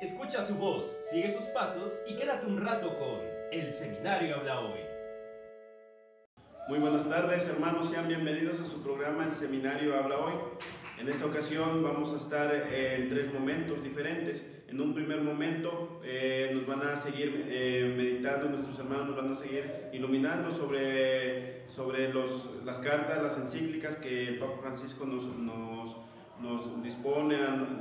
Escucha su voz, sigue sus pasos y quédate un rato con El Seminario Habla Hoy. Muy buenas tardes hermanos, sean bienvenidos a su programa El Seminario Habla Hoy. En esta ocasión vamos a estar en tres momentos diferentes. En un primer momento eh, nos van a seguir eh, meditando, nuestros hermanos nos van a seguir iluminando sobre, sobre los, las cartas, las encíclicas que el Papa Francisco nos, nos, nos dispone,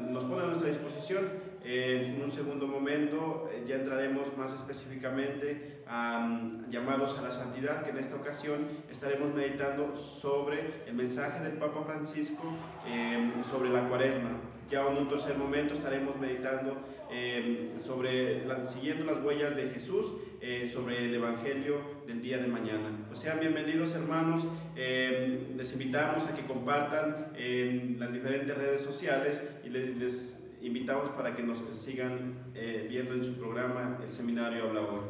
nos pone a nuestra disposición. En un segundo momento eh, ya entraremos más específicamente a llamados a la santidad, que en esta ocasión estaremos meditando sobre el mensaje del Papa Francisco em, sobre la cuaresma. Ya en un tercer momento estaremos meditando em, sobre, siguiendo las huellas de Jesús, eh, sobre el Evangelio del día de mañana. Pues sean bienvenidos hermanos, em, les invitamos a que compartan en las diferentes redes sociales y les invitamos para que nos sigan eh, viendo en su programa El Seminario Habla Hoy.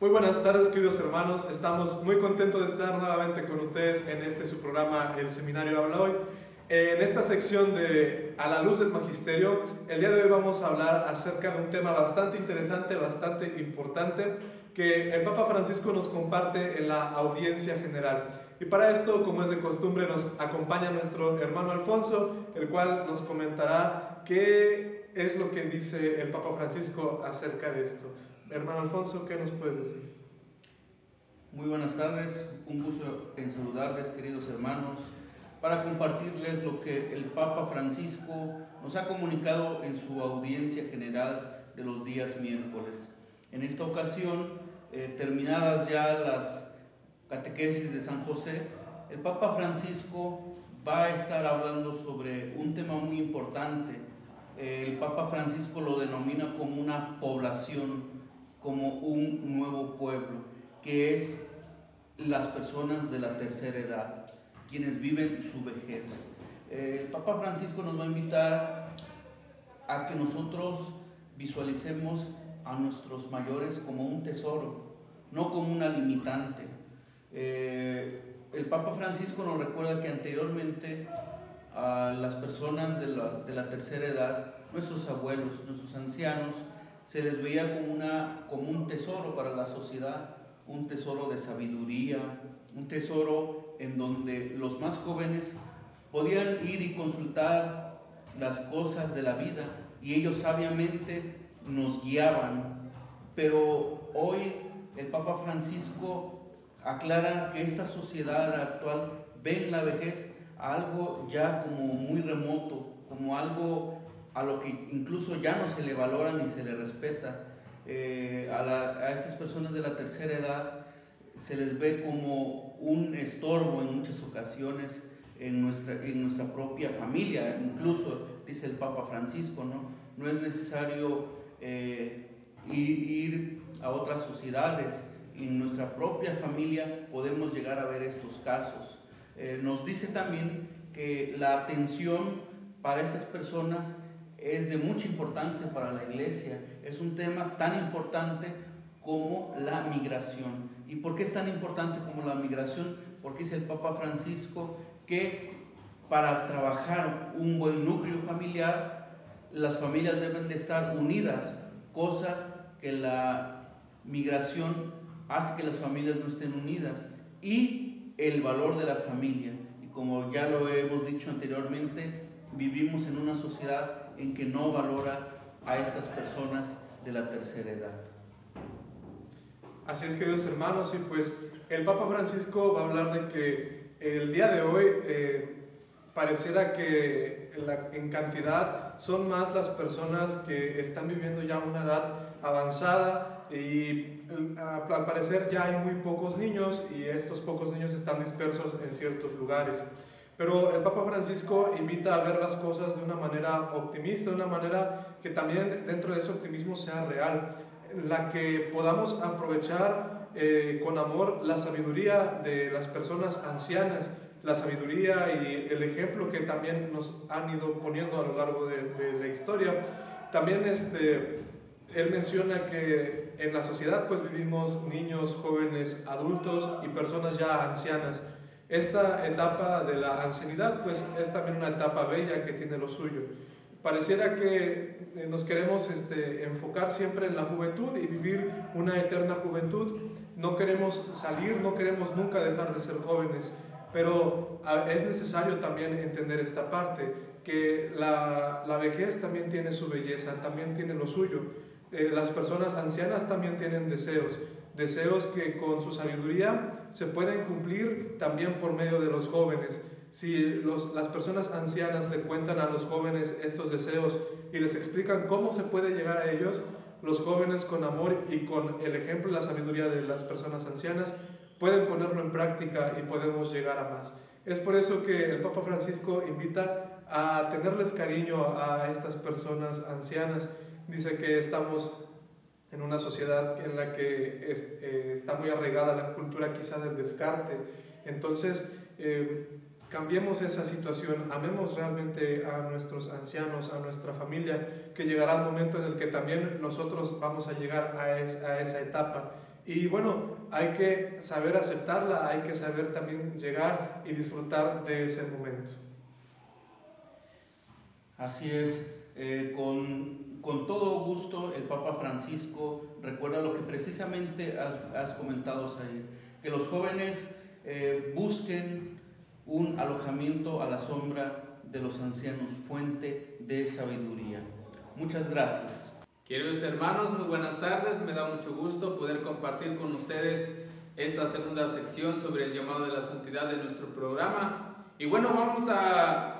Muy buenas tardes queridos hermanos, estamos muy contentos de estar nuevamente con ustedes en este su programa El Seminario Habla Hoy. En esta sección de A la luz del Magisterio, el día de hoy vamos a hablar acerca de un tema bastante interesante, bastante importante, que el Papa Francisco nos comparte en la audiencia general. Y para esto, como es de costumbre, nos acompaña nuestro hermano Alfonso, el cual nos comentará qué es lo que dice el Papa Francisco acerca de esto. Hermano Alfonso, ¿qué nos puedes decir? Muy buenas tardes, un gusto en saludarles, queridos hermanos, para compartirles lo que el Papa Francisco nos ha comunicado en su audiencia general de los días miércoles. En esta ocasión, eh, terminadas ya las catequesis de San José, el Papa Francisco va a estar hablando sobre un tema muy importante. El Papa Francisco lo denomina como una población, como un nuevo pueblo, que es las personas de la tercera edad, quienes viven su vejez. El Papa Francisco nos va a invitar a que nosotros visualicemos a nuestros mayores como un tesoro, no como una limitante. Eh, el Papa Francisco nos recuerda que anteriormente a las personas de la, tercera edad, nuestros abuelos, nuestros ancianos, se les veía como, una, como un tesoro para la sociedad, un tesoro de sabiduría, un tesoro en donde los más jóvenes podían ir y consultar las cosas de la vida y ellos sabiamente nos guiaban. Pero hoy el Papa Francisco aclara que esta sociedad actual ve en la vejez algo ya como muy remoto, como algo a lo que incluso ya no se le valora ni se le respeta. Eh, a, estas personas de la tercera edad se les ve como un estorbo en muchas ocasiones en nuestra, en nuestra propia familia, incluso dice el Papa Francisco, ¿no? No es necesario eh, ir, a otras sociedades, en nuestra propia familia podemos llegar a ver estos casos. Eh, nos dice también que la atención para estas personas es de mucha importancia para la iglesia. Es un tema tan importante como la migración. ¿Y por qué es tan importante como la migración? Porque dice el Papa Francisco que para trabajar un buen núcleo familiar, las familias deben de estar unidas, cosa que la migración hace que las familias no estén unidas. Y el valor de la familia. Y como ya lo hemos dicho anteriormente, vivimos en una sociedad en que no valora a estas personas de la tercera edad. Así es, queridos hermanos, y pues el Papa Francisco va a hablar de que el día de hoy eh, pareciera que en cantidad son más las personas que están viviendo ya una edad avanzada y al parecer ya hay muy pocos niños y estos pocos niños están dispersos en ciertos lugares. Pero el Papa Francisco invita a ver las cosas de una manera optimista, de una manera que también dentro de ese optimismo sea real la que podamos aprovechar eh, con amor la sabiduría de las personas ancianas, la sabiduría y el ejemplo que también nos han ido poniendo a lo largo de, la historia. También este, él menciona que en la sociedad pues vivimos niños, jóvenes, adultos y personas ya ancianas. Esta etapa de la ancianidad pues es también una etapa bella que tiene lo suyo. Pareciera que eh, nos queremos este, enfocar siempre en la juventud y vivir una eterna juventud. No queremos salir, no queremos nunca dejar de ser jóvenes, pero es necesario también entender esta parte, que la, la vejez también tiene su belleza, también tiene lo suyo. Eh, las personas ancianas también tienen deseos, deseos que con su sabiduría se pueden cumplir también por medio de los jóvenes. Si las personas ancianas le cuentan a los jóvenes estos deseos y les explican cómo se puede llegar a ellos, los jóvenes con amor y con el ejemplo y la sabiduría de las personas ancianas pueden ponerlo en práctica y podemos llegar a más. Es por eso que el Papa Francisco invita a tenerles cariño a estas personas ancianas. Dice que estamos en una sociedad en la que eh, está muy arraigada la cultura quizá del descarte. Entonces, eh, cambiemos esa situación, amemos realmente a nuestros ancianos, a nuestra familia, que llegará el momento en el que también nosotros vamos a llegar a, a esa etapa. Y bueno, hay que saber aceptarla, hay que saber también llegar y disfrutar de ese momento. Así es, eh, con, con, todo gusto el Papa Francisco recuerda lo que precisamente has, comentado ayer, que los jóvenes eh, busquen un alojamiento a la sombra de los ancianos, fuente de sabiduría. Muchas gracias. Queridos hermanos, muy buenas tardes. Me da mucho gusto poder compartir con ustedes esta segunda sección sobre el llamado de la santidad de nuestro programa. Y bueno, vamos a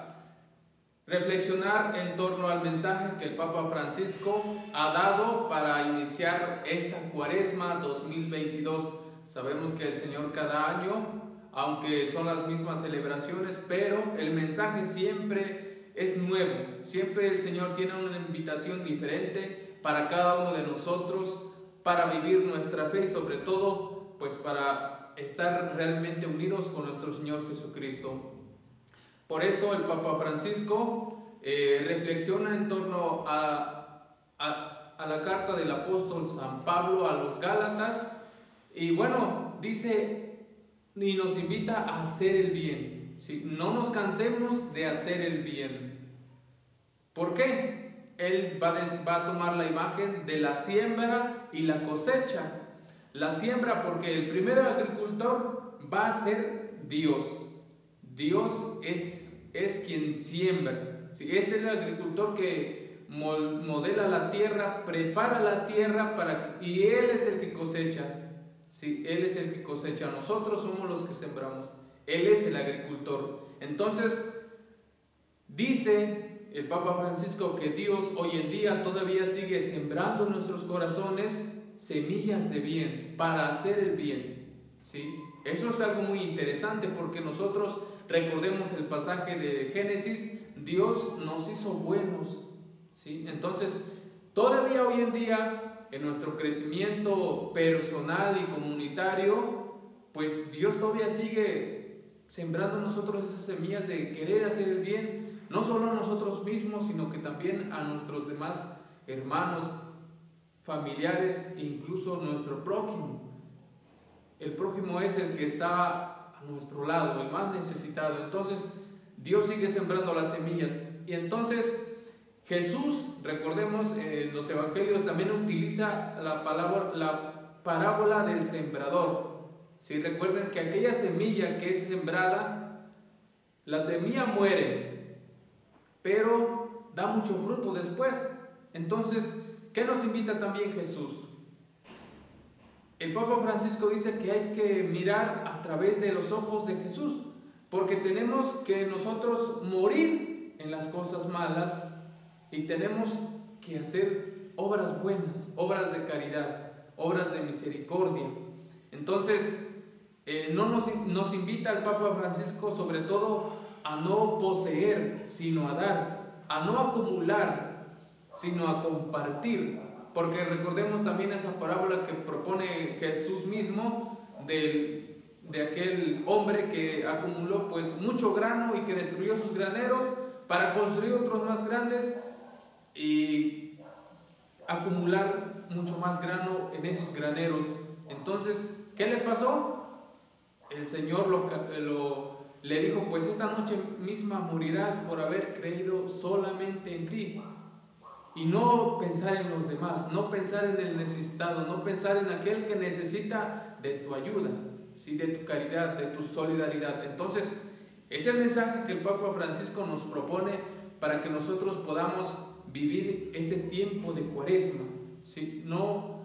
reflexionar en torno al mensaje que el Papa Francisco ha dado para iniciar esta cuaresma 2022. Sabemos que el Señor cada año, aunque son las mismas celebraciones, pero el mensaje siempre es nuevo. Siempre el Señor tiene una invitación diferente para cada uno de nosotros para vivir nuestra fe y sobre todo pues para estar realmente unidos con nuestro Señor Jesucristo. Por eso el Papa Francisco eh, reflexiona en torno a, a, la carta del apóstol San Pablo a los Gálatas y bueno, dice y nos invita a hacer el bien. ¿sí? No nos cansemos de hacer el bien. ¿Por qué? Él va, va a tomar la imagen de la siembra y la cosecha. La siembra porque el primer agricultor va a ser Dios. Dios es, es quien siembra. Es el agricultor que modela la tierra, prepara la tierra para, y Él es el que cosecha. ¿sí? Él es el que cosecha. Nosotros somos los que sembramos. Él es el agricultor. Entonces, dice el Papa Francisco que Dios hoy en día todavía sigue sembrando en nuestros corazones semillas de bien para hacer el bien. ¿sí? Eso es algo muy interesante porque nosotros Recordemos el pasaje de Génesis, Dios nos hizo buenos. ¿sí? Entonces, todavía hoy en día, en nuestro crecimiento personal y comunitario, pues Dios todavía sigue sembrando nosotros esas semillas de querer hacer el bien, no solo a nosotros mismos, sino que también a nuestros demás hermanos, familiares incluso nuestro prójimo. El prójimo es el que está nuestro lado, el más necesitado. Entonces, Dios sigue sembrando las semillas. Y entonces, Jesús, recordemos, en los evangelios también utiliza la palabra, la parábola del sembrador. Si recuerden que aquella semilla que es sembrada, la semilla muere, pero da mucho fruto después. Entonces, ¿qué nos invita también Jesús? El Papa Francisco dice que hay que mirar a través de los ojos de Jesús, porque tenemos que nosotros morir en las cosas malas y tenemos que hacer obras buenas, obras de caridad, obras de misericordia. Entonces, eh, no nos, nos invita el Papa Francisco sobre todo a no poseer, sino a dar, a no acumular, sino a compartir, porque recordemos también esa parábola que propone Jesús mismo de aquel hombre que acumuló pues mucho grano y que destruyó sus graneros para construir otros más grandes y acumular mucho más grano en esos graneros. Entonces, ¿qué le pasó? El Señor lo, lo le dijo, pues esta noche misma morirás por haber creído solamente en ti. Y no pensar en los demás, no pensar en el necesitado, no pensar en aquel que necesita de tu ayuda, ¿sí? de tu caridad, de tu solidaridad. Entonces, es el mensaje que el Papa Francisco nos propone para que nosotros podamos vivir ese tiempo de cuaresma. ¿sí? No,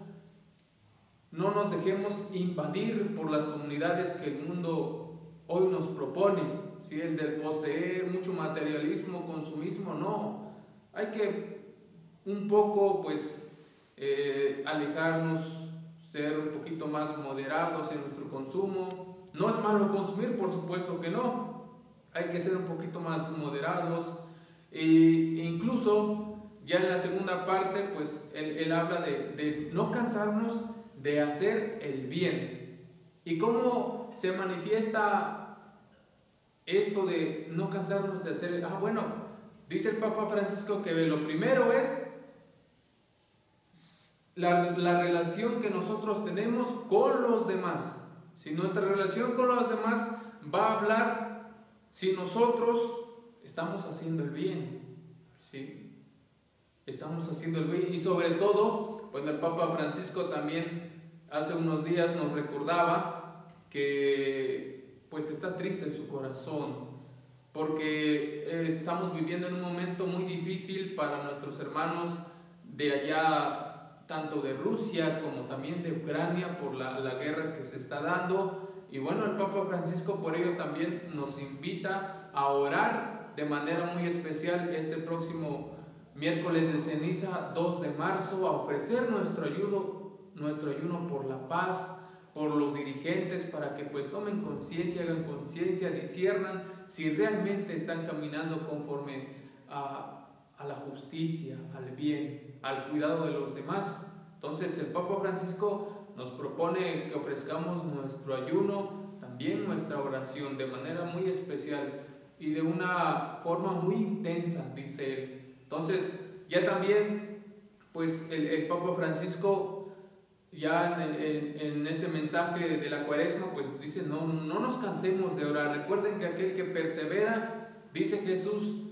no nos dejemos invadir por las comunidades que el mundo hoy nos propone. ¿sí? El del poseer, mucho materialismo, consumismo, no. Hay que un poco pues eh, alejarnos, ser un poquito más moderados en nuestro consumo. No es malo consumir, por supuesto que no. Hay que ser un poquito más moderados. E incluso ya en la segunda parte, pues él, habla de, de, no cansarnos de hacer el bien. ¿Y cómo se manifiesta esto de no cansarnos de hacer el Ah, bueno, dice el Papa Francisco que lo primero es la, la relación que nosotros tenemos con los demás. Si nuestra relación con los demás va a hablar si nosotros estamos haciendo el bien. ¿sí? Estamos haciendo el bien. Y sobre todo, pues el Papa Francisco también hace unos días nos recordaba que pues está triste en su corazón porque estamos viviendo en un momento muy difícil para nuestros hermanos de allá tanto de Rusia como también de Ucrania por la, la, guerra que se está dando. Y bueno, el Papa Francisco por ello también nos invita a orar de manera muy especial este próximo miércoles de ceniza 2 de marzo, a ofrecer nuestro ayuno, nuestro ayuno por la paz, por los dirigentes, para que pues tomen conciencia, hagan conciencia, disciernan si realmente están caminando conforme a, a la justicia, al bien, al cuidado de los demás. Entonces el Papa Francisco nos propone que ofrezcamos nuestro ayuno, también nuestra oración de manera muy especial y de una forma muy intensa, dice él. Entonces ya también, pues el, el Papa Francisco ya en, en, este mensaje de la cuaresma, pues dice, no, no nos cansemos de orar. Recuerden que aquel que persevera, dice Jesús,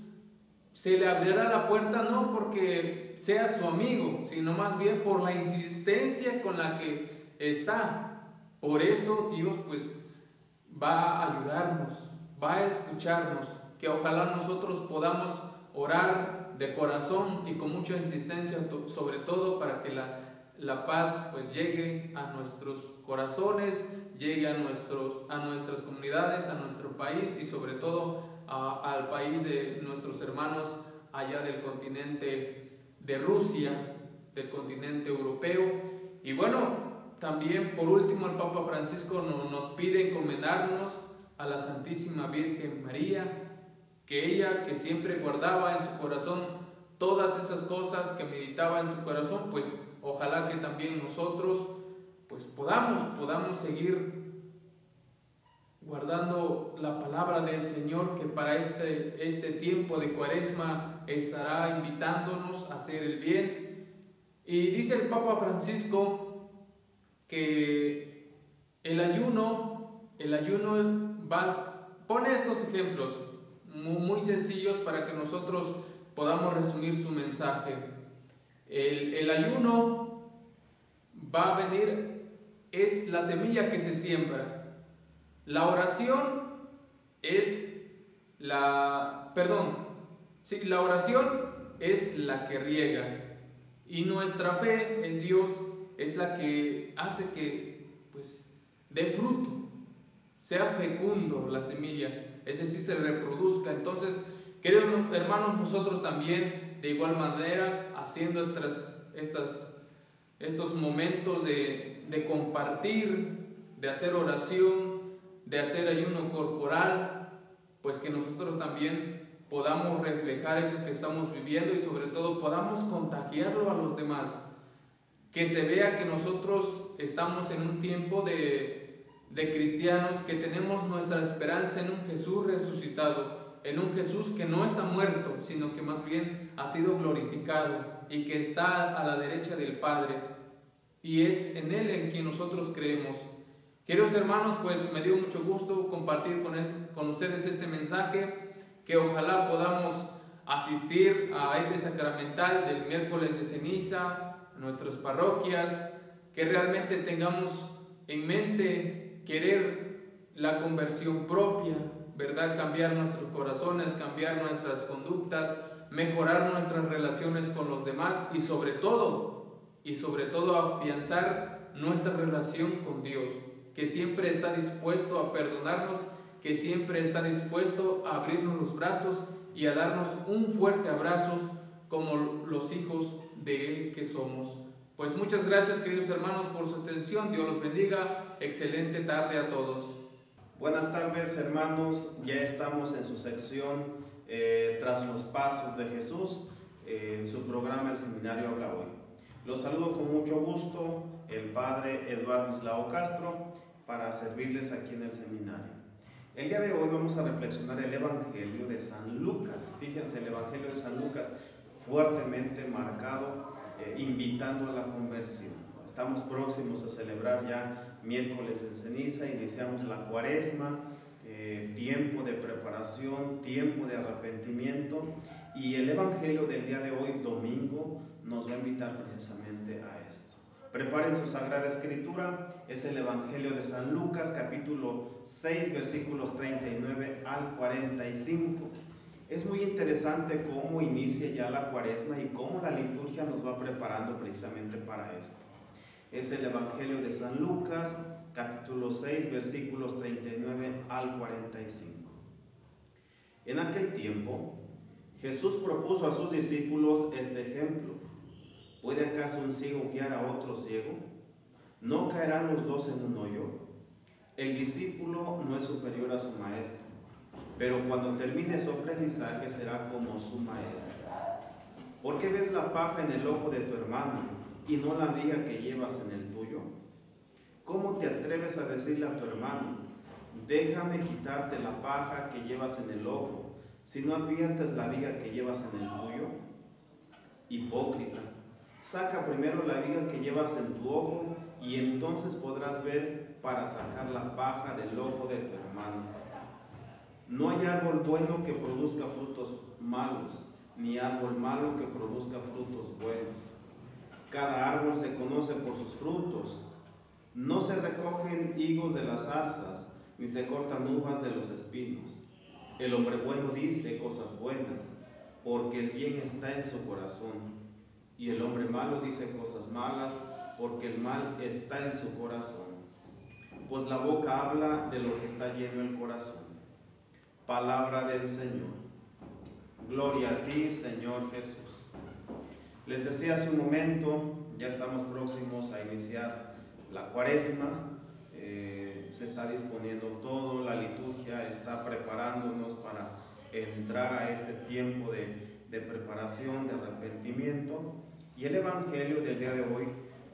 se le abrirá la puerta no porque sea su amigo, sino más bien por la insistencia con la que está. Por eso Dios pues va a ayudarnos, va a escucharnos, que ojalá nosotros podamos orar de corazón y con mucha insistencia, sobre todo para que la, la paz pues llegue a nuestros corazones, llegue a, nuestros, a nuestras comunidades, a nuestro país y sobre todo al país de nuestros hermanos allá del continente de Rusia, del continente europeo. Y bueno, también por último el Papa Francisco nos pide encomendarnos a la Santísima Virgen María, que ella que siempre guardaba en su corazón todas esas cosas que meditaba en su corazón, pues ojalá que también nosotros pues podamos, podamos seguir guardando la palabra del Señor que para este, este tiempo de cuaresma estará invitándonos a hacer el bien. Y dice el Papa Francisco que el ayuno, el ayuno va, pone estos ejemplos muy, muy sencillos para que nosotros podamos resumir su mensaje. El, el ayuno va a venir, es la semilla que se siembra la oración es la, perdón, sí, la oración es la que riega y nuestra fe en Dios es la que hace que pues dé fruto, sea fecundo la semilla, es decir, se reproduzca. Entonces, queridos hermanos, nosotros también de igual manera haciendo estas, estas, estos momentos de, de compartir, de hacer oración, de hacer ayuno corporal, pues que nosotros también podamos reflejar eso que estamos viviendo y sobre todo podamos contagiarlo a los demás. Que se vea que nosotros estamos en un tiempo de, de cristianos, que tenemos nuestra esperanza en un Jesús resucitado, en un Jesús que no está muerto, sino que más bien ha sido glorificado y que está a la derecha del Padre. Y es en Él en quien nosotros creemos. Queridos hermanos, pues me dio mucho gusto compartir con, con ustedes este mensaje, que ojalá podamos asistir a este sacramental del miércoles de ceniza, nuestras parroquias, que realmente tengamos en mente querer la conversión propia, ¿verdad? Cambiar nuestros corazones, cambiar nuestras conductas, mejorar nuestras relaciones con los demás y sobre todo, y sobre todo afianzar nuestra relación con Dios, que siempre está dispuesto a perdonarnos, que siempre está dispuesto a abrirnos los brazos y a darnos un fuerte abrazo como los hijos de Él que somos. Pues muchas gracias queridos hermanos por su atención, Dios los bendiga, excelente tarde a todos. Buenas tardes hermanos, ya estamos en su sección eh, Tras los Pasos de Jesús, eh, en su programa El Seminario Habla Hoy. Los saludo con mucho gusto el Padre Eduardo Islao Castro para servirles aquí en el seminario. El día de hoy vamos a reflexionar el Evangelio de San Lucas. Fíjense, el Evangelio de San Lucas fuertemente marcado, eh, invitando a la conversión. Estamos próximos a celebrar ya miércoles de ceniza, iniciamos la cuaresma, eh, tiempo de preparación, tiempo de arrepentimiento y el Evangelio del día de hoy, domingo, nos va a invitar precisamente a esto. Preparen su Sagrada Escritura, es el Evangelio de San Lucas capítulo 6 versículos 39 al 45. Es muy interesante cómo inicia ya la cuaresma y cómo la liturgia nos va preparando precisamente para esto. Es el Evangelio de San Lucas capítulo 6 versículos 39 al 45. En aquel tiempo, Jesús propuso a sus discípulos este ejemplo. ¿Puede acaso un ciego guiar a otro ciego? ¿No caerán los dos en un hoyo? El discípulo no es superior a su maestro, pero cuando termine su aprendizaje será como su maestro. ¿Por qué ves la paja en el ojo de tu hermano y no la viga que llevas en el tuyo? ¿Cómo te atreves a decirle a tu hermano, déjame quitarte la paja que llevas en el ojo, si no adviertes la viga que llevas en el tuyo? Hipócrita Saca primero la viga que llevas en tu ojo y entonces podrás ver para sacar la paja del ojo de tu hermano. No hay árbol bueno que produzca frutos malos, ni árbol malo que produzca frutos buenos. Cada árbol se conoce por sus frutos. No se recogen higos de las zarzas, ni se cortan uvas de los espinos. El hombre bueno dice cosas buenas, porque el bien está en su corazón y el hombre malo dice cosas malas porque el mal está en su corazón. Pues la boca habla de lo que está lleno el corazón. Palabra del Señor. Gloria a ti, Señor Jesús. Les decía hace un momento, ya estamos próximos a iniciar la cuaresma. Eh, se está disponiendo todo, la liturgia está preparándonos para entrar a este tiempo de, de preparación, de arrepentimiento. Y el Evangelio del día de hoy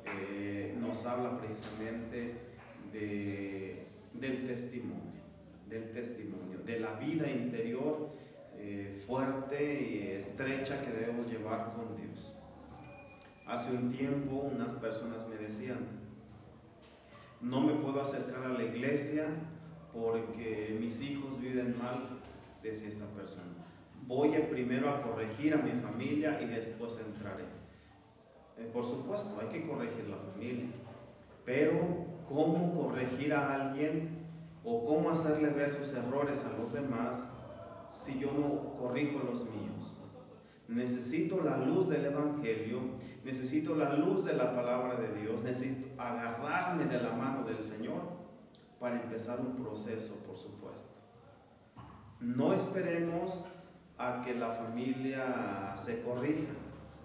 eh, nos habla precisamente del testimonio, del testimonio, de la vida interior eh, fuerte y estrecha que debemos llevar con Dios. Hace un tiempo unas personas me decían, no me puedo acercar a la iglesia porque mis hijos viven mal, decía esta persona. Voy primero a corregir a mi familia y después entraré. Eh, por supuesto, hay que corregir la familia, pero ¿cómo corregir a alguien o cómo hacerle ver sus errores a los demás si yo no corrijo los míos? Necesito la luz del Evangelio, necesito la luz de la palabra de Dios, necesito agarrarme de la mano del Señor para empezar un proceso, por supuesto. No esperemos a que la familia se corrija,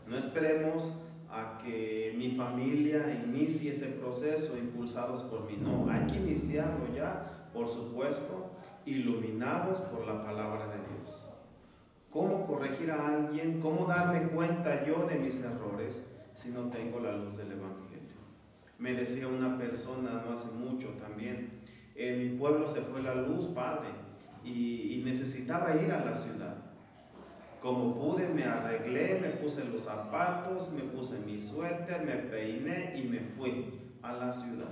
no esperemos a que mi familia inicie ese proceso impulsados por mí. No, hay que iniciarlo ya, por supuesto, iluminados por la palabra de Dios. ¿Cómo corregir a alguien? ¿Cómo darme cuenta yo de mis errores si no tengo la luz del Evangelio? Me decía una persona no hace mucho también, en mi pueblo se fue la luz, padre, y, y necesitaba ir a la ciudad. Como pude, me arreglé, zapatos, me puse mi suéter, me peiné y me fui a la ciudad.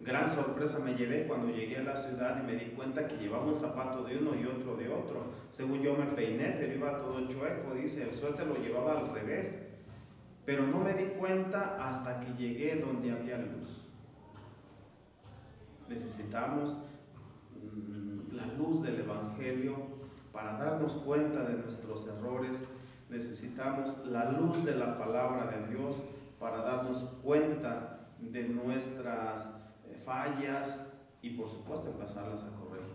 Gran sorpresa me llevé cuando llegué a la ciudad y me di cuenta que llevaba un zapato de uno y otro de otro. Según yo me peiné, pero iba todo chueco, dice, el suéter lo llevaba al revés. Pero no me di cuenta hasta que llegué donde había luz. Necesitamos mm, la luz del Evangelio para darnos cuenta de nuestros errores. Necesitamos la luz de la palabra de Dios para darnos cuenta de nuestras eh, fallas y por supuesto empezarlas a corregir.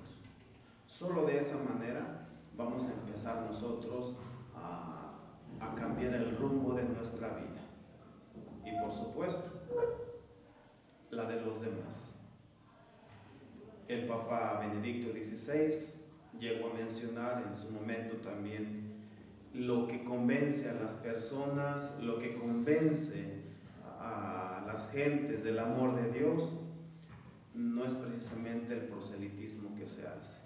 Solo de esa manera vamos a empezar nosotros a, a cambiar el rumbo de nuestra vida. Y por supuesto, la de los demás. El Papa Benedicto XVI llegó a mencionar en su momento también lo que convence a las personas, lo que convence a las gentes del amor de Dios, no es precisamente el proselitismo que se hace,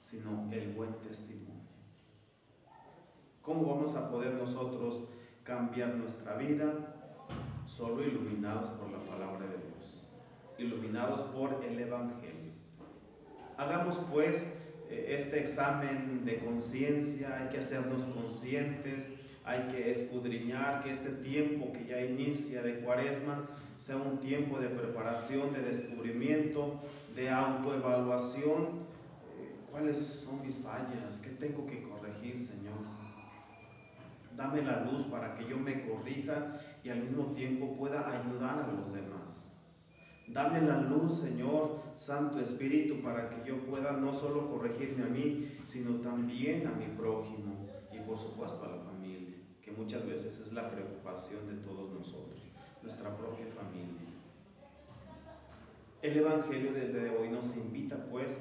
sino el buen testimonio. ¿Cómo vamos a poder nosotros cambiar nuestra vida? Solo iluminados por la palabra de Dios, iluminados por el Evangelio. Hagamos pues este examen de conciencia, hay que hacernos conscientes, hay que escudriñar que este tiempo que ya inicia de cuaresma sea un tiempo de preparación, de descubrimiento, de autoevaluación. Eh, ¿Cuáles son mis fallas? ¿Qué tengo que corregir, Señor? Dame la luz para que yo me corrija y al mismo tiempo pueda ayudar a los demás. Dame la luz, Señor, Santo Espíritu, para que yo pueda no solo corregirme a mí, sino también a mi prójimo y por supuesto a la familia, que muchas veces es la preocupación de todos nosotros, nuestra propia familia. El Evangelio de hoy nos invita pues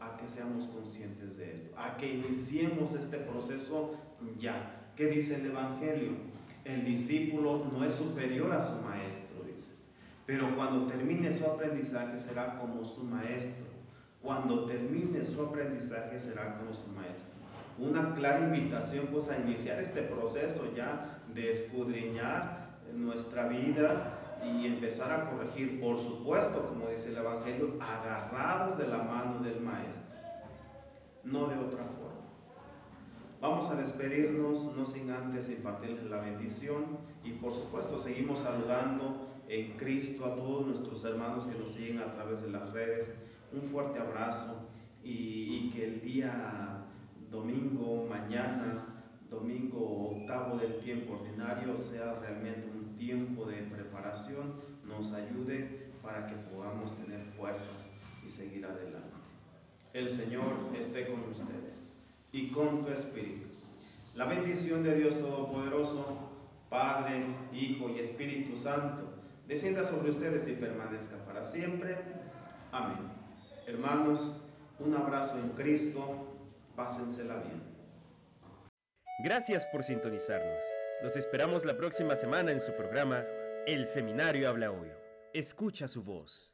a que seamos conscientes de esto, a que iniciemos este proceso ya. ¿Qué dice el Evangelio? El discípulo no es superior a su maestro pero cuando termine su aprendizaje será como su maestro. Cuando termine su aprendizaje será como su maestro. Una clara invitación pues a iniciar este proceso ya de escudriñar nuestra vida y empezar a corregir, por supuesto, como dice el Evangelio, agarrados de la mano del maestro, no de otra forma. Vamos a despedirnos, no sin antes impartirles la bendición y por supuesto seguimos saludando en Cristo a todos nuestros hermanos que nos siguen a través de las redes. Un fuerte abrazo y, que el día domingo, mañana, domingo octavo del tiempo ordinario sea realmente un tiempo de preparación, nos ayude para que podamos tener fuerzas y seguir adelante. El Señor esté con ustedes y con tu espíritu. La bendición de Dios Todopoderoso, Padre, Hijo y Espíritu Santo, descienda sobre ustedes y permanezca para siempre. Amén. Hermanos, un abrazo en Cristo, pásensela bien. Gracias por sintonizarnos. Los esperamos la próxima semana en su programa El Seminario Habla Hoy. Escucha su voz.